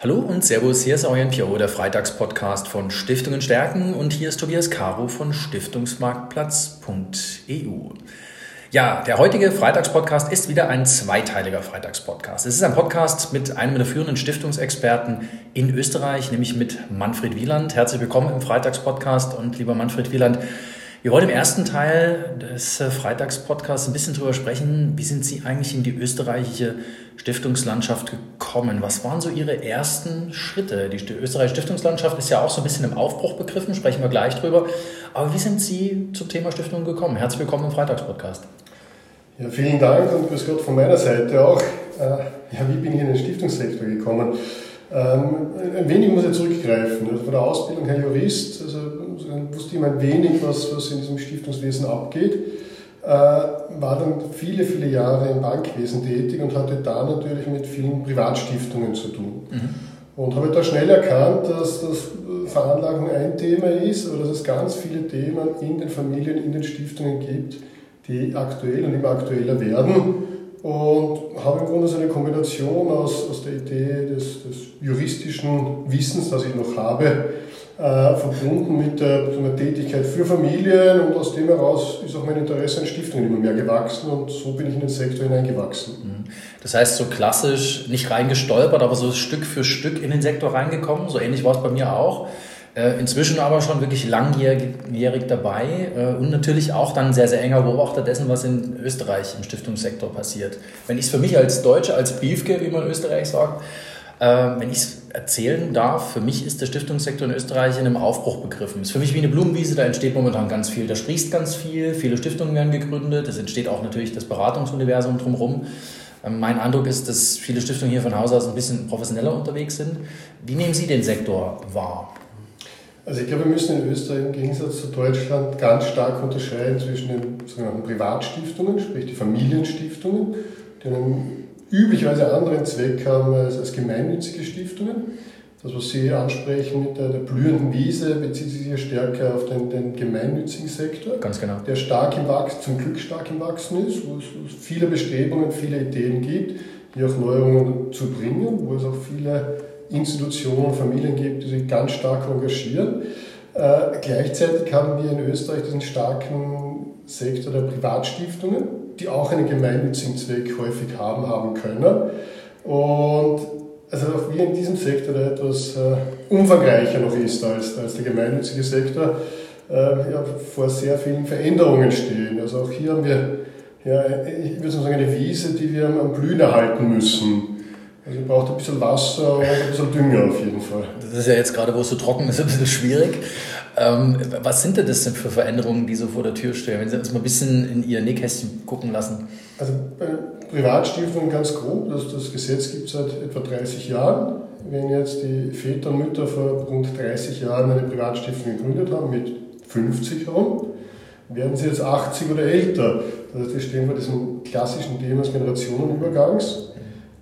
Hallo und Servus, hier ist Orion Pio, der Freitagspodcast von Stiftungen stärken und hier ist Tobias Caro von Stiftungsmarktplatz.eu. Ja, der heutige Freitagspodcast ist wieder ein zweiteiliger Freitagspodcast. Es ist ein Podcast mit einem der führenden Stiftungsexperten in Österreich, nämlich mit Manfred Wieland. Herzlich willkommen im Freitagspodcast und lieber Manfred Wieland, wir wollen im ersten Teil des äh, Freitagspodcasts ein bisschen darüber sprechen, wie sind Sie eigentlich in die österreichische Stiftungslandschaft gekommen? Was waren so Ihre ersten Schritte? Die österreichische Stiftungslandschaft ist ja auch so ein bisschen im Aufbruch begriffen, sprechen wir gleich drüber. Aber wie sind Sie zum Thema Stiftung gekommen? Herzlich willkommen im Freitagspodcast. Ja, vielen Dank und grüß Gott von meiner Seite auch. Äh, ja, wie bin ich in den Stiftungssektor gekommen? Ähm, ein wenig muss ich zurückgreifen. Also von der Ausbildung her Jurist, also wusste ich ein wenig, was, was in diesem Stiftungswesen abgeht. Äh, war dann viele, viele Jahre im Bankwesen tätig und hatte da natürlich mit vielen Privatstiftungen zu tun. Mhm. Und habe da schnell erkannt, dass das Veranlagung ein Thema ist, aber dass es ganz viele Themen in den Familien, in den Stiftungen gibt, die aktuell und immer aktueller werden und habe im Grunde so eine Kombination aus, aus der Idee des, des juristischen Wissens, das ich noch habe, äh, verbunden mit der, so einer Tätigkeit für Familien und aus dem heraus ist auch mein Interesse an Stiftungen immer mehr gewachsen und so bin ich in den Sektor hineingewachsen. Mhm. Das heißt, so klassisch nicht reingestolpert, aber so Stück für Stück in den Sektor reingekommen, so ähnlich war es bei mir auch. Äh, inzwischen aber schon wirklich langjährig dabei äh, und natürlich auch dann sehr, sehr enger Beobachter dessen, was in Österreich im Stiftungssektor passiert. Wenn ich es für mich als Deutsche, als Biefke, wie man in Österreich sagt, äh, wenn ich es erzählen darf, für mich ist der Stiftungssektor in Österreich in einem Aufbruch begriffen. Ist für mich wie eine Blumenwiese, da entsteht momentan ganz viel, da sprießt ganz viel, viele Stiftungen werden gegründet, es entsteht auch natürlich das Beratungsuniversum drumherum. Ähm, mein Eindruck ist, dass viele Stiftungen hier von Haus aus ein bisschen professioneller unterwegs sind. Wie nehmen Sie den Sektor wahr? Also ich glaube, wir müssen in Österreich im Gegensatz zu Deutschland ganz stark unterscheiden zwischen den sogenannten Privatstiftungen, sprich die Familienstiftungen, die einen üblicherweise anderen Zweck haben als, gemeinnützige Stiftungen. Das, was Sie ansprechen mit der, der blühenden Wiese, bezieht sich hier stärker auf den, den gemeinnützigen Sektor. Ganz genau. Der stark im Wachsen, zum Glück stark im Wachsen ist, wo es, wo es viele Bestrebungen, viele Ideen gibt, hier auch Neuerungen zu bringen, wo es auch viele Institutionen, Familien gibt, die sich ganz stark engagieren. Äh, gleichzeitig haben wir in Österreich diesen starken Sektor der Privatstiftungen, die auch einen gemeinnützigen Zweck häufig haben, haben können. Und also auch wir in diesem Sektor, der etwas äh, umfangreicher noch ist als, als der gemeinnützige Sektor, äh, ja, vor sehr vielen Veränderungen stehen. Also auch hier haben wir, ja, ich würde sagen, eine Wiese, die wir am Blühen erhalten müssen. Also braucht ein bisschen Wasser und ein bisschen Dünger auf jeden Fall. Das ist ja jetzt gerade, wo es so trocken ist, ein bisschen schwierig. Ähm, was sind denn das denn für Veränderungen, die so vor der Tür stehen? Wenn Sie uns mal ein bisschen in Ihr Nähkästchen gucken lassen. Also bei Privatstiftungen ganz grob, das, das Gesetz gibt es seit etwa 30 Jahren. Wenn jetzt die Väter und Mütter vor rund 30 Jahren eine Privatstiftung gegründet haben, mit 50 herum, werden sie jetzt 80 oder älter. Das heißt, wir stehen vor diesem klassischen Thema des Generationenübergangs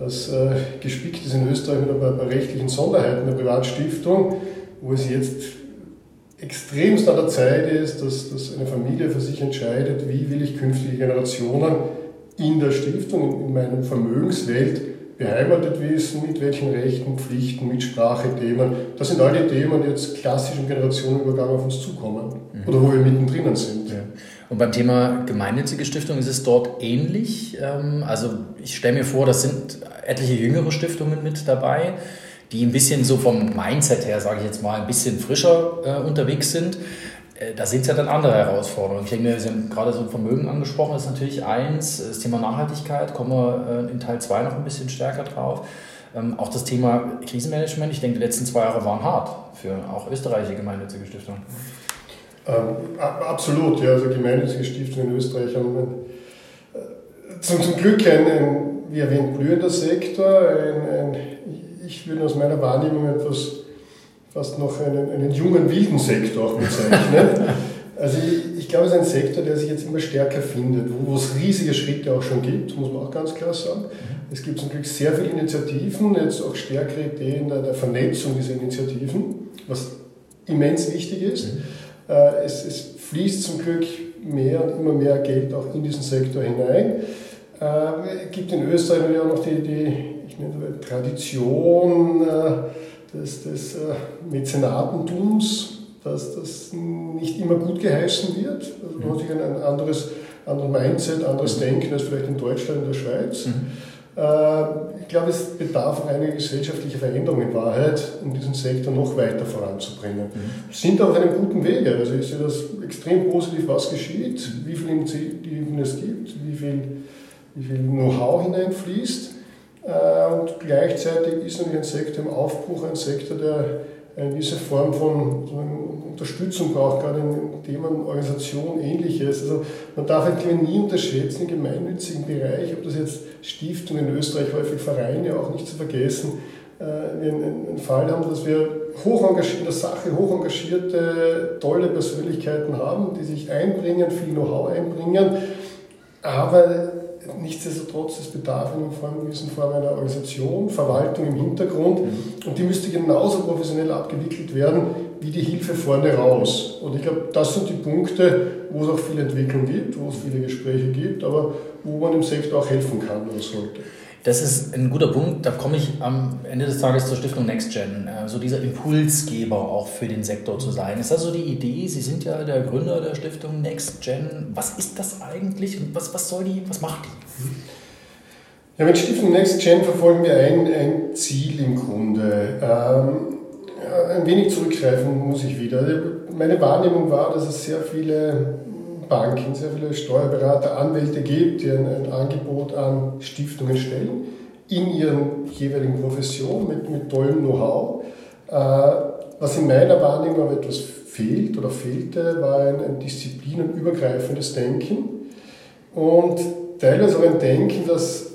das äh, gespickt ist in Österreich mit ein paar, rechtlichen Sonderheiten der Privatstiftung, wo es jetzt extremst an der Zeit ist, dass, dass eine Familie für sich entscheidet, wie will ich künftige Generationen in der Stiftung, in meiner Vermögenswelt beheimatet wissen, mit welchen Rechten, Pflichten, Mitsprachethemen. Das sind all die Themen, die jetzt klassisch im Generationenübergang auf uns zukommen mhm. oder wo wir mittendrin sind. Ja. Und beim Thema gemeinnützige Stiftung ist es dort ähnlich. Ähm, also ich stelle mir vor, das sind etliche jüngere Stiftungen mit dabei, die ein bisschen so vom Mindset her, sage ich jetzt mal, ein bisschen frischer äh, unterwegs sind. Äh, da sind es ja dann andere Herausforderungen. Ich denke mir, Sie haben gerade so Vermögen angesprochen, das ist natürlich eins. Das Thema Nachhaltigkeit, kommen wir äh, in Teil 2 noch ein bisschen stärker drauf. Ähm, auch das Thema Krisenmanagement, ich denke, die letzten zwei Jahre waren hart für auch österreichische gemeinnützige Stiftungen. Ähm, absolut, ja. Also gemeinnützige Stiftungen in Österreich haben äh, zum, zum Glück ein, ein, wie erwähnt, blühender Sektor. Ein, ein, ich würde aus meiner Wahrnehmung etwas fast noch einen, einen jungen, wilden Sektor auch bezeichnen. also ich, ich, glaube, es ist ein Sektor, der sich jetzt immer stärker findet, wo, wo es riesige Schritte auch schon gibt, muss man auch ganz klar sagen. Mhm. Es gibt zum Glück sehr viele Initiativen, jetzt auch stärkere Ideen der, der Vernetzung dieser Initiativen, was immens wichtig ist. Mhm. Äh, es, es, fließt zum Glück mehr und immer mehr Geld auch in diesen Sektor hinein. Äh, es gibt in Österreich ja auch noch die, die ich nenne Tradition äh, des, des äh, Mäzenatentums, dass das nicht immer gut geheißen wird. Also man hat sich ein anderes, anderes Mindset, anderes mhm. Denken als vielleicht in Deutschland, in der Schweiz. Mhm. Äh, ich glaube, es bedarf einiger gesellschaftlicher Veränderungen in Wahrheit, um diesen Sektor noch weiter voranzubringen. Mhm. Wir sind auf einem guten Wege. Also ich sehe das extrem positiv, was geschieht, wie viel Initiativen es gibt, wie viel Know-how hineinfließt. Äh, und gleichzeitig ist natürlich ein Sektor im Aufbruch, ein Sektor, der eine gewisse Form von Unterstützung braucht, gerade in Themen Organisation, ähnliches. Also man darf eigentlich nie unterschätzen, im gemeinnützigen Bereich, ob das jetzt Stiftungen in Österreich, häufig Vereine, auch nicht zu vergessen, äh, einen Fall haben, dass wir hoch in der Sache hoch engagierte, tolle Persönlichkeiten haben, die sich einbringen, viel Know-how einbringen, aber nichtsdestotrotz, es bedarf in einer gewissen Form einer Organisation, Verwaltung im Hintergrund mhm. und die müsste genauso professionell abgewickelt werden wie die Hilfe vorne raus. Und ich glaube, das sind die Punkte, wo es auch viel Entwicklung gibt, wo es viele Gespräche gibt, aber wo man im Sektor auch helfen kann oder sollte. Das ist ein guter Punkt. Da komme ich am Ende des Tages zur Stiftung NextGen. So also dieser Impulsgeber auch für den Sektor zu sein. Ist also die Idee, Sie sind ja der Gründer der Stiftung NextGen. Was ist das eigentlich und was, was soll die, was macht die? Ja, mit Stiftung NextGen verfolgen wir ein, ein Ziel im Grunde. Ähm, ein wenig zurückgreifen muss ich wieder. Meine Wahrnehmung war, dass es sehr viele Banken, sehr viele Steuerberater, Anwälte gibt, die ein, ein Angebot an Stiftungen stellen, in ihren jeweiligen Professionen mit, mit tollem Know-how. Äh, was in meiner Wahrnehmung aber etwas fehlt oder fehlte, war ein, ein disziplinenübergreifendes Denken und teilweise auch ein Denken, das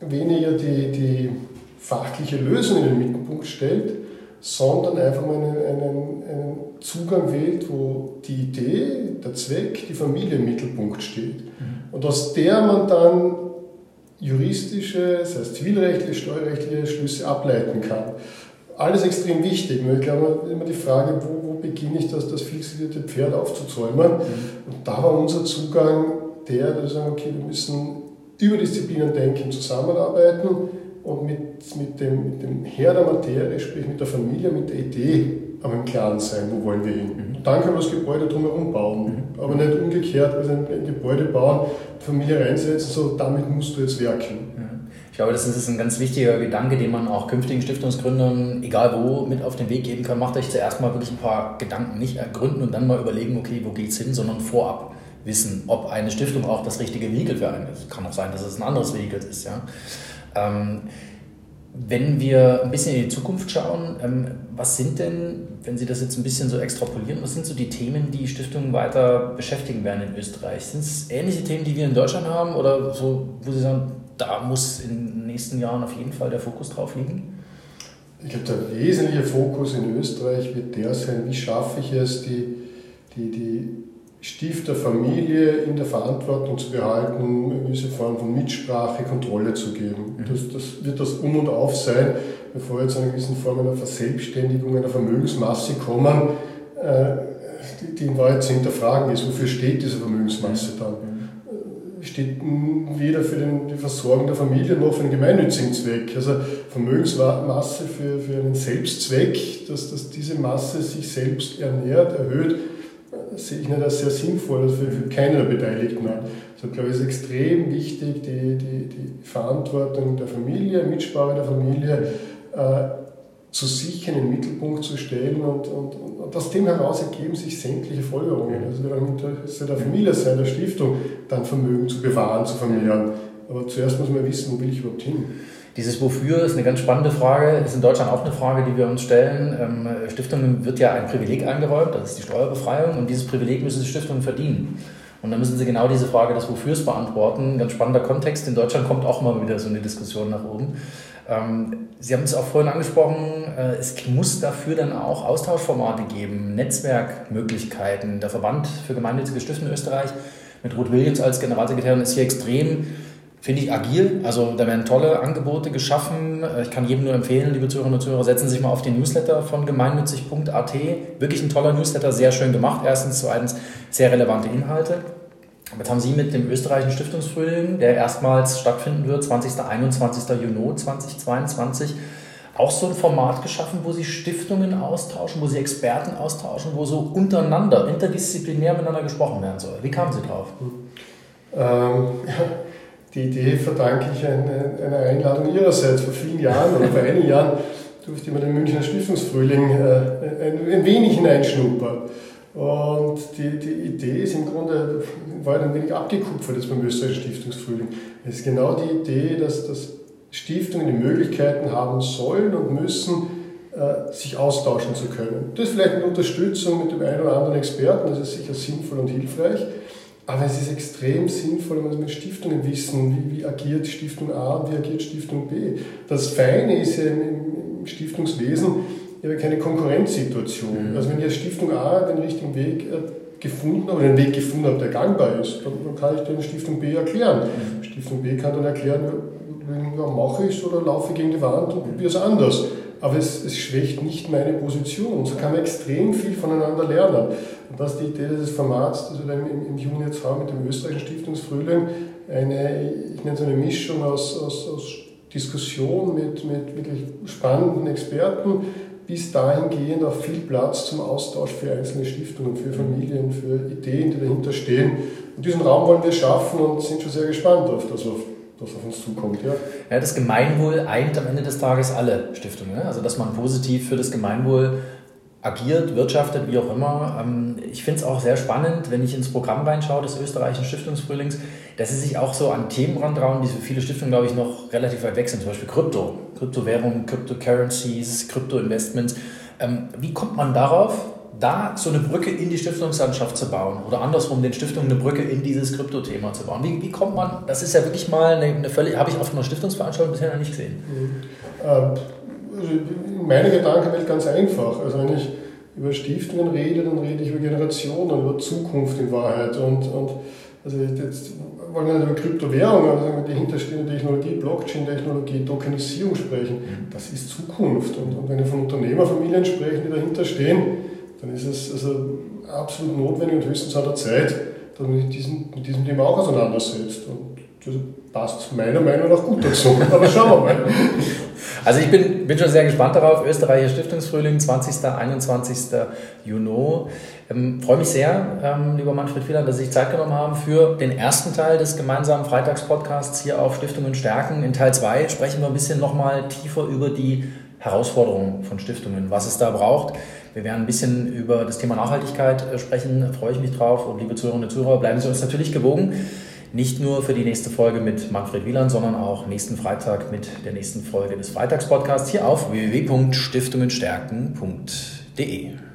weniger die, die fachliche Lösung in den Mittelpunkt stellt, sondern einfach mal einen, einen, einen, Zugang wählt, wo die Idee, der Zweck, die Familie im Mittelpunkt steht. Mhm. Und aus der man dann juristische, das heißt zivilrechtliche, steuerrechtliche Schlüsse ableiten kann. Alles extrem wichtig. Ich glaube, immer die Frage, wo, wo beginne ich das, das fixierte Pferd aufzuzäumen? Mhm. Und da war unser Zugang der, dass wir sagen, okay, wir müssen über Disziplinen denken, zusammenarbeiten und mit, mit, dem, mit dem Herr der Materie, sprich mit der Familie, mit der Idee am Klaren sein, wo wollen wir hin. Mhm. Dann können wir das Gebäude drumherum bauen, mhm. aber nicht umgekehrt, also ein, ein Gebäude bauen, Familie reinsetzen, so damit musst du jetzt werken. Ich glaube, das ist ein ganz wichtiger Gedanke, den man auch künftigen Stiftungsgründern, egal wo, mit auf den Weg geben kann. Macht euch zuerst mal wirklich ein paar Gedanken, nicht ergründen und dann mal überlegen, okay, wo geht's hin, sondern vorab wissen, ob eine Stiftung auch das richtige Vehikel für einen ist. Kann auch sein, dass es ein anderes Vehikel ist. Ja? Ähm, wenn wir ein bisschen in die Zukunft schauen, ähm, was sind denn, wenn Sie das jetzt ein bisschen so extrapolieren, was sind so die Themen, die Stiftungen weiter beschäftigen werden in Österreich? Sind es ähnliche Themen, die wir in Deutschland haben oder so, wo Sie sagen, da muss in den nächsten Jahren auf jeden Fall der Fokus drauf liegen? Ich glaube, der wesentliche Fokus in Österreich wird der sein, wie schaffe ich es, die, die, die Stifter Familie in der Verantwortung zu behalten, eine gewisse Form von Mitsprache, Kontrolle zu geben. Mhm. Das, das wird das Um und Auf sein, bevor wir zu einer gewissen Form einer Verselbstständigung einer Vermögensmasse kommen, äh, die, die in Wahrheit zu hinterfragen ist. Wofür steht diese Vermögensmasse dann? Mhm. Steht weder für den, die Versorgung der Familie noch für den gemeinnützigen Zweck. Also Vermögensmasse für, für einen Selbstzweck, dass, dass diese Masse sich selbst ernährt, erhöht, sehe ich nicht als sehr sinnvoll, also für, für keinen der Beteiligten. Also, glaube ich, ist extrem wichtig, die, die, die Verantwortung der Familie, Mitsprache der Familie äh, zu sichern, in den Mittelpunkt zu stellen und, und, und aus dem heraus ergeben sich sämtliche Folgerungen. Also wir im Interesse der Familie sein, der Stiftung, dann Vermögen zu bewahren, zu vermehren. Aber zuerst muss man wissen, wo will ich überhaupt hin. Dieses Wofür ist eine ganz spannende Frage, ist in Deutschland auch eine Frage, die wir uns stellen. Ähm, Stiftungen wird ja ein Privileg eingeräumt, das ist die Steuerbefreiung, und dieses Privileg müssen die Stiftungen verdienen. Und dann müssen sie genau diese Frage des Wofürs beantworten. Ganz spannender Kontext. In Deutschland kommt auch mal wieder so eine Diskussion nach oben. Ähm, sie haben es auch vorhin angesprochen, äh, es muss dafür dann auch Austauschformate geben, Netzwerkmöglichkeiten. Der Verband für gemeinnützige Stiften Österreich mit Ruth Williams als Generalsekretärin ist hier extrem Finde ich agil. Also da werden tolle Angebote geschaffen. Äh, ich kann jedem nur empfehlen, liebe Zuhörerinnen und Zuhörer, setzen Sie sich mal auf den Newsletter von gemeinnützig.at. Wirklich ein toller Newsletter, sehr schön gemacht. Erstens, zweitens sehr relevante Inhalte. Jetzt haben Sie mit dem österreichischen Stiftungsfrühling, der erstmals stattfinden wird, 20. 21. Juni 2022, auch so ein Format geschaffen, wo Sie Stiftungen austauschen, wo Sie Experten austauschen, wo so untereinander, interdisziplinär miteinander gesprochen werden soll. Wie kamen Sie drauf? Ähm, die Idee verdanke ich einer Einladung Ihrerseits. Vor vielen Jahren oder vor einigen Jahren durfte mir den Münchner Stiftungsfrühling äh, ein, ein wenig hineinschnuppern. Und die, die Idee ist im Grunde, war ein wenig abgekupfert jetzt beim österreichischen Stiftungsfrühling. Es ist genau die Idee, dass, dass Stiftungen die Möglichkeiten haben sollen und müssen, äh, sich austauschen zu können. Das ist vielleicht eine Unterstützung mit dem einen oder anderen Experten, das ist sicher sinnvoll und hilfreich. Aber es ist extrem sinnvoll, wenn wir mit Stiftungen wissen, wie, wie agiert Stiftung A und wie agiert Stiftung B. Das Feine ist ja im, im Stiftungswesen, ich habe keine Konkurrenzsituation. Mhm. Also wenn ich als Stiftung A den richtigen Weg äh, gefunden habe, oder einen Weg gefunden habe, der gangbar ist, dann, kann ich den Stiftung B erklären. Mhm. Stiftung B kann dann erklären, ja, mache ich es oder laufe ich gegen die Wand und probiere es anders. Aber es, es, schwächt nicht meine Position. Und so kann man extrem viel voneinander lernen. Und das ist die Idee dieses Formats, das wir im, im Juni jetzt haben mit dem österreichischen Stiftungsfrühling. Eine, ich nenne es eine Mischung aus, aus, aus Diskussion mit, mit wirklich spannenden Experten, bis dahingehend auch viel Platz zum Austausch für einzelne Stiftungen, für Familien, für Ideen, die dahinter stehen. Und diesen Raum wollen wir schaffen und sind schon sehr gespannt auf das, was auf uns zukommt. Ja. ja, das Gemeinwohl eint am Ende des Tages alle Stiftungen. Also, dass man positiv für das Gemeinwohl agiert, wirtschaftet, wie auch immer. Ähm, ich finde es auch sehr spannend, wenn ich ins Programm reinschaue des österreichischen Stiftungsfrühlings, dass sie sich auch so an Themen rantrauen, die für viele Stiftungen, glaube ich, noch relativ weit weg sind. Zum Beispiel Krypto, Kryptowährungen, Cryptocurrencies, Kryptoinvestments. Ähm, wie kommt man darauf, da so eine Brücke in die Stiftungslandschaft zu bauen oder andersrum den Stiftungen eine Brücke in dieses Krypto-Thema zu bauen? Wie, wie kommt man, das ist ja wirklich mal eine, eine völlig, habe ich auf einer Stiftungsveranstaltung bisher noch nicht gesehen. Mhm. Ähm, meine Gedanken sind ganz einfach. Also wenn ich über Stiftungen rede, dann rede ich über Generationen, über Zukunft in Wahrheit. Und, und also jetzt wollen wir nicht über Kryptowährungen, also die hinterstehende Technologie, Blockchain-Technologie, Tokenisierung sprechen. Mhm. Das ist Zukunft. Und, und wenn wir von Unternehmerfamilien sprechen, die dahinter stehen, dann ist es also absolut notwendig und höchstens an der Zeit, dass man sich diesen, mit diesem Thema auch auseinandersetzt. Und das passt meiner Meinung nach gut dazu. Aber schauen wir mal. Also ich bin, bin schon sehr gespannt darauf. Österreicher Stiftungsfrühling, 20. 21. Juni. Ähm, freue mich sehr, ähm, lieber Manfred Wieland, dass Sie sich Zeit genommen haben für den ersten Teil des gemeinsamen Freitagspodcasts hier auf Stiftungen stärken. In Teil 2 sprechen wir ein bisschen nochmal tiefer über die Herausforderungen von Stiftungen, was es da braucht. Wir werden ein bisschen über das Thema Nachhaltigkeit äh, sprechen, da freue ich mich drauf. Und liebe Zuhörerinnen und Zuhörer, bleiben Sie uns natürlich gewogen. Nicht nur für die nächste Folge mit Manfred Wieland, sondern auch nächsten Freitag mit der nächsten Folge des Freitagspodcasts hier auf www.stiftungenstärken.de.